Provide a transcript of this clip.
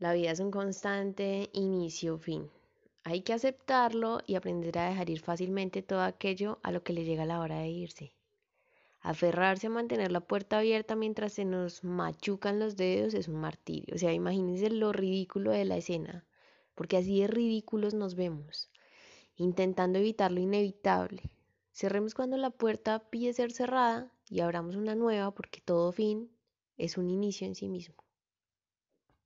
La vida es un constante inicio-fin. Hay que aceptarlo y aprender a dejar ir fácilmente todo aquello a lo que le llega la hora de irse. Aferrarse a mantener la puerta abierta mientras se nos machucan los dedos es un martirio. O sea, imagínense lo ridículo de la escena, porque así de ridículos nos vemos, intentando evitar lo inevitable. Cerremos cuando la puerta pide ser cerrada y abramos una nueva porque todo fin es un inicio en sí mismo.